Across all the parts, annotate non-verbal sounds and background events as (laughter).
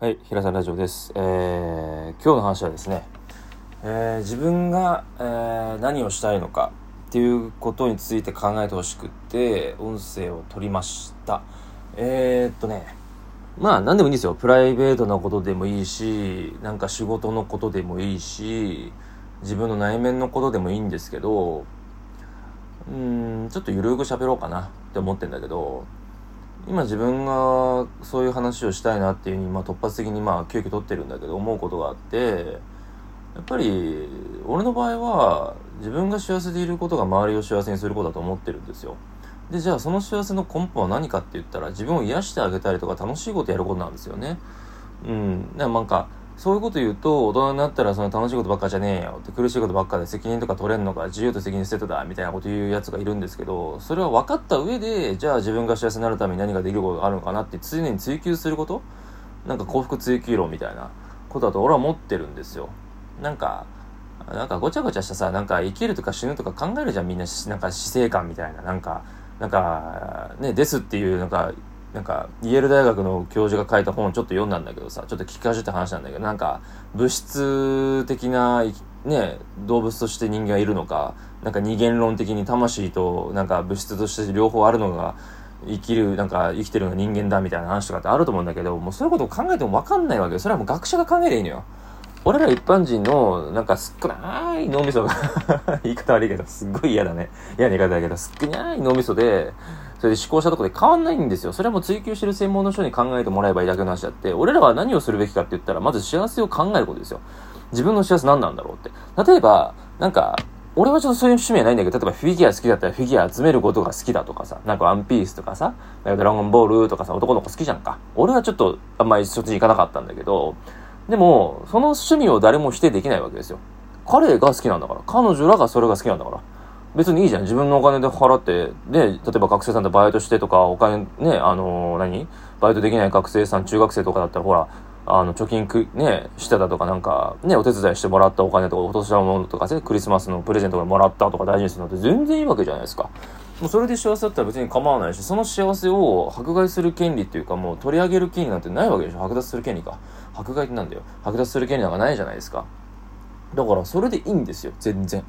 はい、平さんラジオです。えー、今日の話はですね、えー自分が、えー何をしたいのかっていうことについて考えてほしくて、音声を取りました。えー、っとね、まあ何でもいいんですよ。プライベートなことでもいいし、なんか仕事のことでもいいし、自分の内面のことでもいいんですけど、うーん、ちょっとゆるく喋ろうかなって思ってんだけど、今自分がそういう話をしたいなっていうふうに、まあ、突発的にまあ急遽取ってるんだけど思うことがあってやっぱり俺の場合は自分が幸せでいることが周りを幸せにすることだと思ってるんですよ。でじゃあその幸せの根本は何かって言ったら自分を癒してあげたりとか楽しいことやることなんですよね。うん。でもなんかそういうこと言うと大人になったらその楽しいことばっかじゃねえよ。って苦しいことばっかで責任とか取れんのか自由と責任セットだみたいなこと言うやつがいるんですけどそれは分かった上でじゃあ自分が幸せになるために何ができることがあるのかなって常に追求すること？なんか幸福追求論みたいなことだと俺は思ってるんですよ。なんかなんかごちゃごちゃしたさなんか生きるとか死ぬとか考えるじゃんみんななんか死生観みたいな。なんかなんかねですっていうなんかなんかイェール大学の教授が書いた本をちょっと読んだんだけどさちょっと聞きかじった話なんだけどなんか物質的なね動物として人間がいるのかなんか二元論的に魂となんか物質として両方あるのが生きるなんか生きてるのが人間だみたいな話とかってあると思うんだけどもうそういうことを考えても分かんないわけよ。それはもう学者が考えりゃいいのよ。俺ら一般人のなんかすっごない脳みそが (laughs) 言い方悪いけどすっごい嫌だね。嫌な言い方だけどすっごない脳みそでそれで思考したとこで変わんないんですよ。それはもう追求してる専門の人に考えてもらえばいいだけの話だって、俺らは何をするべきかって言ったら、まず幸せを考えることですよ。自分の幸せ何なんだろうって。例えば、なんか、俺はちょっとそういう趣味はないんだけど、例えばフィギュア好きだったらフィギュア集めることが好きだとかさ、なんかワンピースとかさ、なんかドラゴンボールとかさ、男の子好きじゃんか。俺はちょっとあんまりそっちに行かなかったんだけど、でも、その趣味を誰も否定できないわけですよ。彼が好きなんだから。彼女らがそれが好きなんだから。別にいいじゃん。自分のお金で払って、で、例えば学生さんでバイトしてとか、お金ね、あのー何？バイトできない学生さん、中学生とかだったら、ほら、あの、貯金く、ね、してたとか、なんか、ね、お手伝いしてもらったお金とか、お年玉のとかね、クリスマスのプレゼントがもらったとか大事にするのって全然いいわけじゃないですか。もうそれで幸せだったら別に構わないし、その幸せを迫害する権利っていうか、もう取り上げる権利なんてないわけでしょ。剥奪する権利か。迫害ってなんだよ。剥奪する権利なんかないじゃないですか。だから、それでいいんですよ。全然。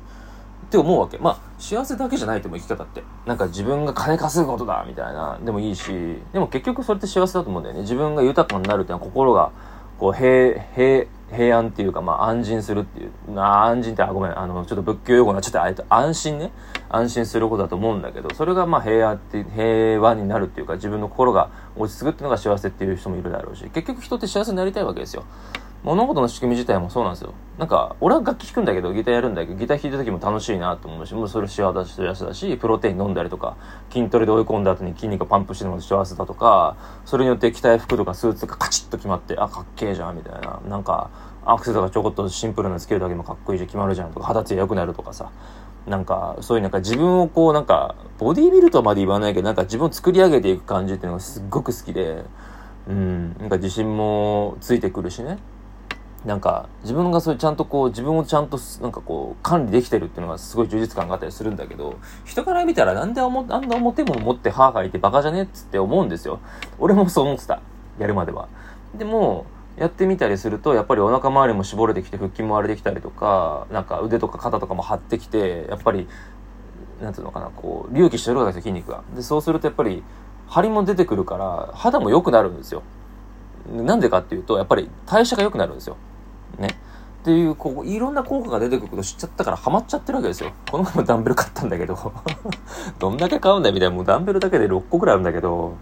って思うわけ。まあ、幸せだけじゃないと思う、生き方って。なんか自分が金稼ぐことだ、みたいな、でもいいし、でも結局それって幸せだと思うんだよね。自分が豊かになるっていうのは心が、こう、平、平、平安っていうか、まあ、安心するっていう。あ安心って、あ、ごめん、あの、ちょっと仏教用語なちゃって、あえて、安心ね。安心することだと思うんだけど、それがまあ平和って、平和になるっていうか、自分の心が落ち着くっていうのが幸せっていう人もいるだろうし、結局人って幸せになりたいわけですよ。物事の仕組み自体もそうなんですよ。なんか、俺は楽器弾くんだけど、ギターやるんだけど、ギター弾いた時も楽しいなと思うし、もうそれ幸せだし、プロテイン飲んだりとか、筋トレで追い込んだ後に筋肉がパンプしてるのも幸せだとか、それによって着たい服とかスーツがカチッと決まって、あ、かっけえじゃん、みたいな。なんか、アクセとかちょこっとシンプルなつけるだけでもかっこいいじゃん、決まるじゃんとか、肌ツヤ良くなるとかさ。なんか、そういうなんか自分をこう、なんか、ボディービルとまで言わないけど、なんか自分を作り上げていく感じっていうのがすっごく好きで、うん、なんか自信もついてくるしね。なんか自分がそういうちゃんとこう自分をちゃんとなんかこう管理できてるっていうのがすごい充実感があったりするんだけど人から見たらなんであんな表物持って歯がいてバカじゃねっつって思うんですよ。俺もそう思ってた。やるまでは。でもやってみたりするとやっぱりお腹周りも絞れてきて腹筋も割れてきたりとかなんか腕とか肩とかも張ってきてやっぱりなんていうのかなこう隆起してるわけですよ筋肉が。でそうするとやっぱり張りも出てくるから肌も良くなるんですよ。なんでかっていうとやっぱり代謝が良くなるんですよ。ね。っていう、こう、いろんな効果が出てくること知っちゃったからハマっちゃってるわけですよ。この前もダンベル買ったんだけど、(laughs) どんだけ買うんだよみたいな、もうダンベルだけで6個くらいあるんだけど、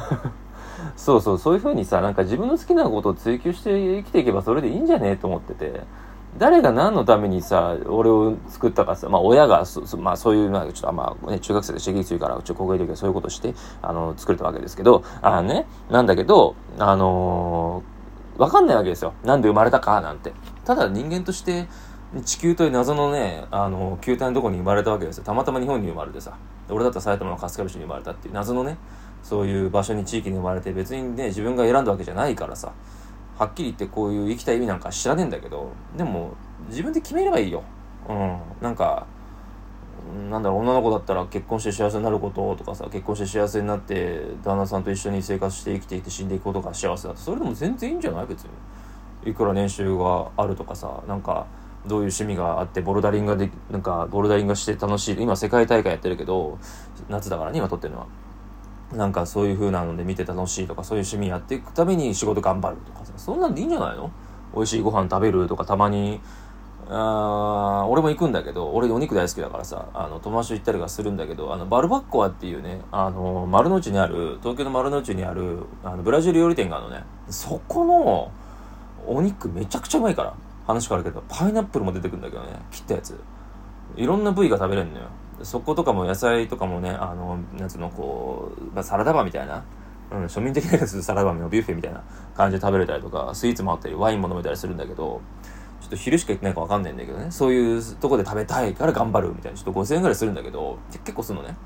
(laughs) そうそう、そういう風にさ、なんか自分の好きなことを追求して生きていけばそれでいいんじゃねえと思ってて、誰が何のためにさ、俺を作ったかさ、まあ親がそ、まあそういう、まあちょっとまあね、中学生で刺激強いから、ちょ、高校の時はそういうことして、あの、作れたわけですけど、あのね、なんだけど、あのー、わかんないわけですよ。なんで生まれたかなんて。ただ人間として、地球という謎のね、あの、球体のとこに生まれたわけですよ。たまたま日本に生まれてさ。俺だったら埼玉の春日部市に生まれたっていう謎のね、そういう場所に地域に生まれて別にね、自分が選んだわけじゃないからさ。はっきり言ってこういう生きた意味なんか知らねえんだけど、でも自分で決めればいいよ。うん。なんか、なんだろう女の子だったら結婚して幸せになることとかさ結婚して幸せになって旦那さんと一緒に生活して生きていて死んでいくことが幸せだと。それでも全然いいんじゃない別に。いくら練習があるとかさなんかどういう趣味があってボルダリングがでなんかボルダリングして楽しい。今世界大会やってるけど夏だからね今撮ってるのは。なんかそういう風なので見て楽しいとかそういう趣味やっていくために仕事頑張るとかさ。そんなんでいいんじゃないの？美味しいご飯食べるとかたまにあ俺も行くんだけど俺お肉大好きだからさあの友達と行ったりはするんだけどあのバルバッコアっていうねあの丸の内にある東京の丸の内にあるあのブラジル料理店があるのね。そこのお肉めちゃくちゃうまいから話変わるけどパイナップルも出てくるんだけどね切ったやつ。いろんな部位が食べれるのよ。そことかも野菜とかもねあのなんつうのこう、まあ、サラダバーみたいな、うん、庶民的なやつサラダバーのビュッフェみたいな感じで食べれたりとかスイーツもあったりワインも飲めたりするんだけどちょっと昼しか行ってないか分かんないんだけどね。そういうとこで食べたいから頑張るみたいな。ちょっと5000円ぐらいするんだけど結構するのね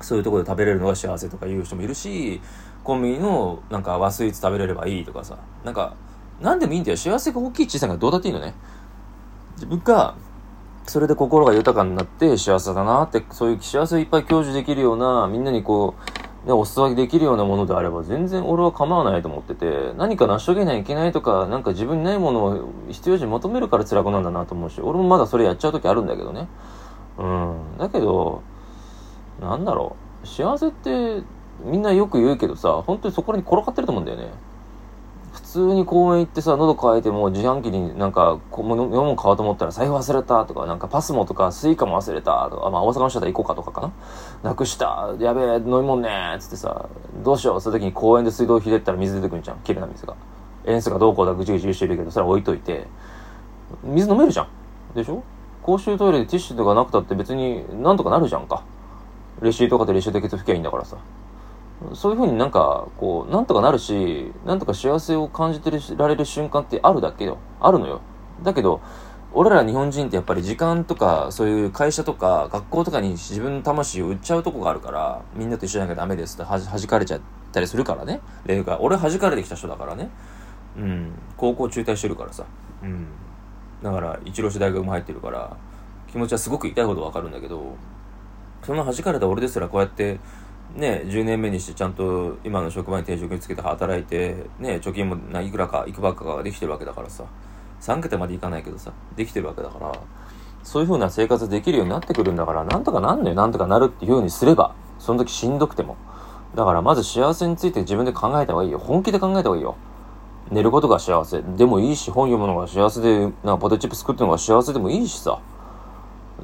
そういうとこで食べれるのが幸せとか言う人もいるしコンビニのなんか和スイーツ食べれればいいとかさ。なんか何でもいいんだよ。幸せが大きい小さいがどうだっていいのね。自分がそれで心が豊かになって幸せだなって、そういう幸せをいっぱい享受できるような、みんなにこう、で、お裾分けできるようなものであれば全然俺は構わないと思ってて、何か成し遂げないといけないとか、なんか自分にないものを必要時求めるから辛くなんだなと思うし、俺もまだそれやっちゃう時あるんだけどね。うん。だけど、なんだろう。幸せってみんなよく言うけどさ、本当にそこに転がってると思うんだよね。普通に公園行ってさ、喉乾いても自販機になんか、飲み物買おうと思ったら財布忘れたとか、なんかパスモとかスイカも忘れたとか、まあ大阪の人だったら ICOCA とかかな。なくした、やべえ、飲み物ねつってさ、どうしよう、そういう時に公園で水道ひねったら水出てくるんじゃん。綺麗な水が。塩素がどうこうだぐちぐちしてるけど、それ置いといて、水飲めるじゃん。でしょ？公衆トイレでティッシュとかなくたって別になんとかなるじゃんか。レシートかでレシートでケツ拭きゃいいんだからさ。そういうふうになんか、こう、なんとかなるし、なんとか幸せを感じてられる瞬間ってあるだけよ。あるのよ。だけど、俺ら日本人ってやっぱり時間とか、そういう会社とか、学校とかに自分の魂を売っちゃうとこがあるから、みんなと一緒じゃなきゃダメですっては弾かれちゃったりするからね。例が、俺弾かれてきた人だからね。うん。高校中退してるからさ。うん。だから、一浪して大学も入ってるから、気持ちはすごく痛いほどわかるんだけど、その弾かれた俺ですらこうやって、ね、10年目にしてちゃんと今の職場に定職につけて働いて、ね、貯金もいくらかいくばっかができてるわけだからさ、3桁までいかないけどさ、できてるわけだから、そういう風な生活できるようになってくるんだから、なんとかなんのよ、なんとかなるっていう風にすれば、その時しんどくても。だからまず幸せについて自分で考えた方がいいよ。本気で考えた方がいいよ。寝ることが幸せでもいいし、本読むのが幸せで、なんかポテチップ作ってるのが幸せでもいいしさ。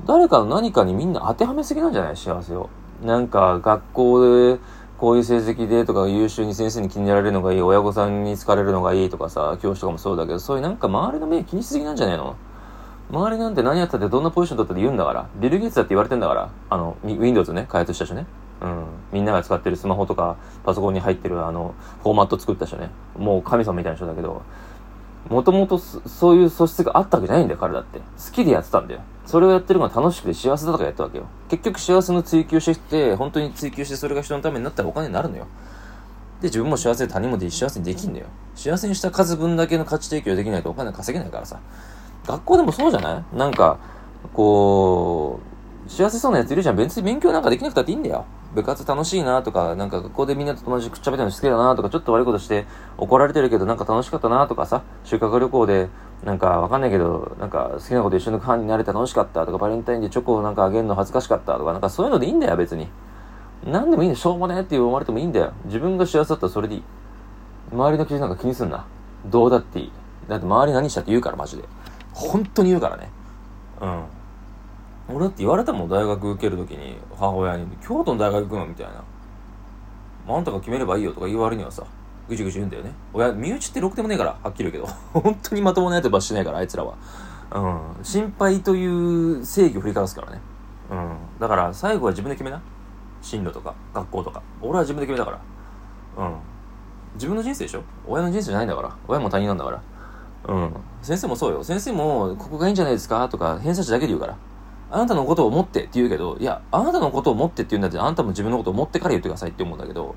誰かの何かにみんな当てはめすぎなんじゃない？幸せを。なんか学校でこういう成績でとか優秀に先生に気に入られるのがいい、親御さんに好かれるのがいいとかさ、教師とかもそうだけど、そういうなんか周りの目気にしすぎなんじゃねえの？周りなんて何やったってどんなポジション取ったって言うんだから。ビル・ゲイツだって言われてんだから。あの、Windows ね、開発した人ね。うん。みんなが使ってるスマホとかパソコンに入ってるあの、フォーマット作った人ね。もう神様みたいな人だけど、もともとそういう素質があったわけじゃないんだよ、彼だって。好きでやってたんだよ。それをやってるのが楽しくて幸せだとかやったわけよ。結局幸せの追求してきて、本当に追求してそれが人のためになったらお金になるのよ。で、自分も幸せで他人もで幸せにできんのよ。幸せにした数分だけの価値提供できないとお金稼げないからさ。学校でもそうじゃない？なんか、こう、幸せそうなやついるじゃん。別に勉強なんかできなくたっていいんだよ。部活楽しいなとか、なんか学校でみんなと友達くっちゃべたの好きだなとか、ちょっと悪いことして怒られてるけどなんか楽しかったなとかさ、修学旅行でなんかわかんないけど、なんか好きなこと一緒のファンになれて楽しかったとか、バレンタインでチョコをなんかあげるの恥ずかしかったとか、なんかそういうのでいいんだよ、別に。何でもいいんだよ、しょうもねって思われてもいいんだよ。自分が幸せだったらそれでいい。周りの記事なんか気にすんな。どうだっていい。だって周り何したって言うから、マジで。本当に言うからね。うん。俺だって言われたもん、大学受けるときに、母親に、京都の大学行くのみたいな。あんたが決めればいいよとか言う割にはさ、ぐちぐち言うんだよね。親、身内ってろくでもねえから、はっきり言うけど。(laughs) 本当にまともなやつばしないから、あいつらは。うん。心配という正義を振りかざすからね。うん。だから、最後は自分で決めな。進路とか、学校とか。俺は自分で決めたから。うん。自分の人生でしょ？親の人生じゃないんだから。親も他人なんだから。うん。先生もそうよ。先生も、ここがいいんじゃないですか？とか、偏差値だけで言うから。あなたのことを思ってって言うけど、いや、あなたのことを思ってって言うんだって、あなたも自分のことを思ってから言ってくださいって思うんだけど、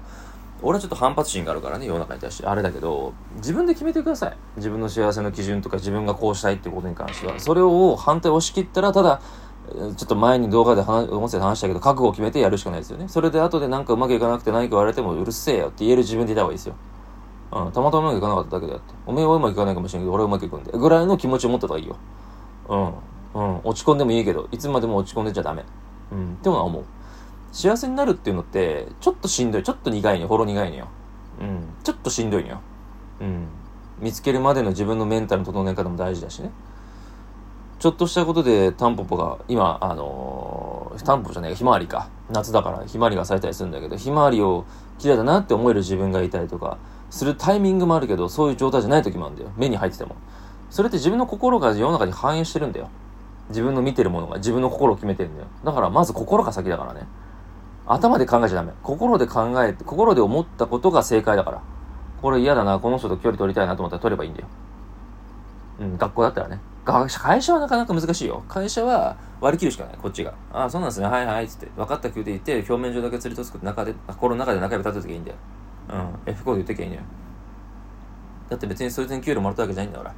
俺はちょっと反発心があるからね、世の中に対して。あれだけど、自分で決めてください。自分の幸せの基準とか自分がこうしたいってことに関しては。それを反対押し切ったら、ただ、ちょっと前に動画で話、音声で話したけど、覚悟を決めてやるしかないですよね。それで後でなんかうまくいかなくて何か言われてもうるせえよって言える自分でいた方がいいですよ。うん、たまたまうまくいかなかっただけであって。おめえはうまくいかないかもしれんけど、俺はうまくいくんで。ぐらいの気持ちを持った方がいいよ。うん。うん。落ち込んでもいいけど、いつまでも落ち込んでちゃダメ。うん。ってのは思う。幸せになるっていうのって、ちょっとしんどい。ちょっと苦いのよ。ほろ苦いのよ。うん。ちょっとしんどいのよ。うん。見つけるまでの自分のメンタルの整え方も大事だしね。ちょっとしたことでタンポポが、今、あのー、タンポポじゃないひまわりか。夏だからひまわりが咲いたりするんだけど、ひまわりを綺麗だなって思える自分がいたりとか、するタイミングもあるけど、そういう状態じゃない時もあるんだよ。目に入ってても。それって自分の心が世の中に反映してるんだよ。自分の見てるものが自分の心を決めてるんだよ。だからまず心が先だからね。頭で考えちゃダメ。心で考えて、心で思ったことが正解だから。これ嫌だな、この人と距離取りたいなと思ったら取ればいいんだよ。うん、学校だったらね。会社はなかなか難しいよ。会社は割り切るしかない、こっちが。ああ、そうなんですね。はいはい、つって。分かった気で言って、表面上だけ釣りとつく中で、心の中で仲良く立てときゃいいんだよ。うん。F コード言ってきゃいいんだよ。だって別にそれで給料もらったわけじゃないんだから。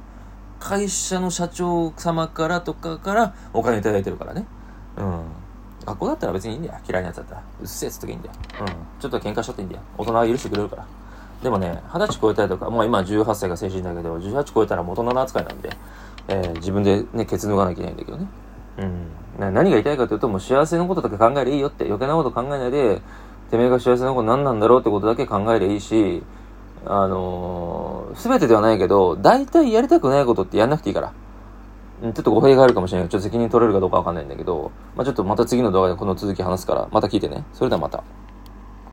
会社の社長様からとかからお金いただいてるからね。うん。学校だったら別にいいんだよ。嫌いなやつだったら。うっせえっつっときいいんだよ。うん。ちょっと喧嘩しちゃっていいんだよ。大人は許してくれるから。でもね、二十歳超えたりとか、まあ今18歳が成人だけど、18超えたら大人の扱いなんで、えー、自分でね、ケツ脱がなきゃいけないんだけどね。うん。何が言いたいかというと、もう幸せのことだけ考えりゃいいよって、余計なこと考えないで、てめえが幸せなこと何なんだろうってことだけ考えりゃいいし、あのー、全てではないけど、大体やりたくないことってやんなくていいから。ちょっと語弊があるかもしれないけど、ちょっと責任取れるかどうかわかんないんだけど、まあちょっとまた次の動画でこの続き話すから、また聞いてね。それではまた。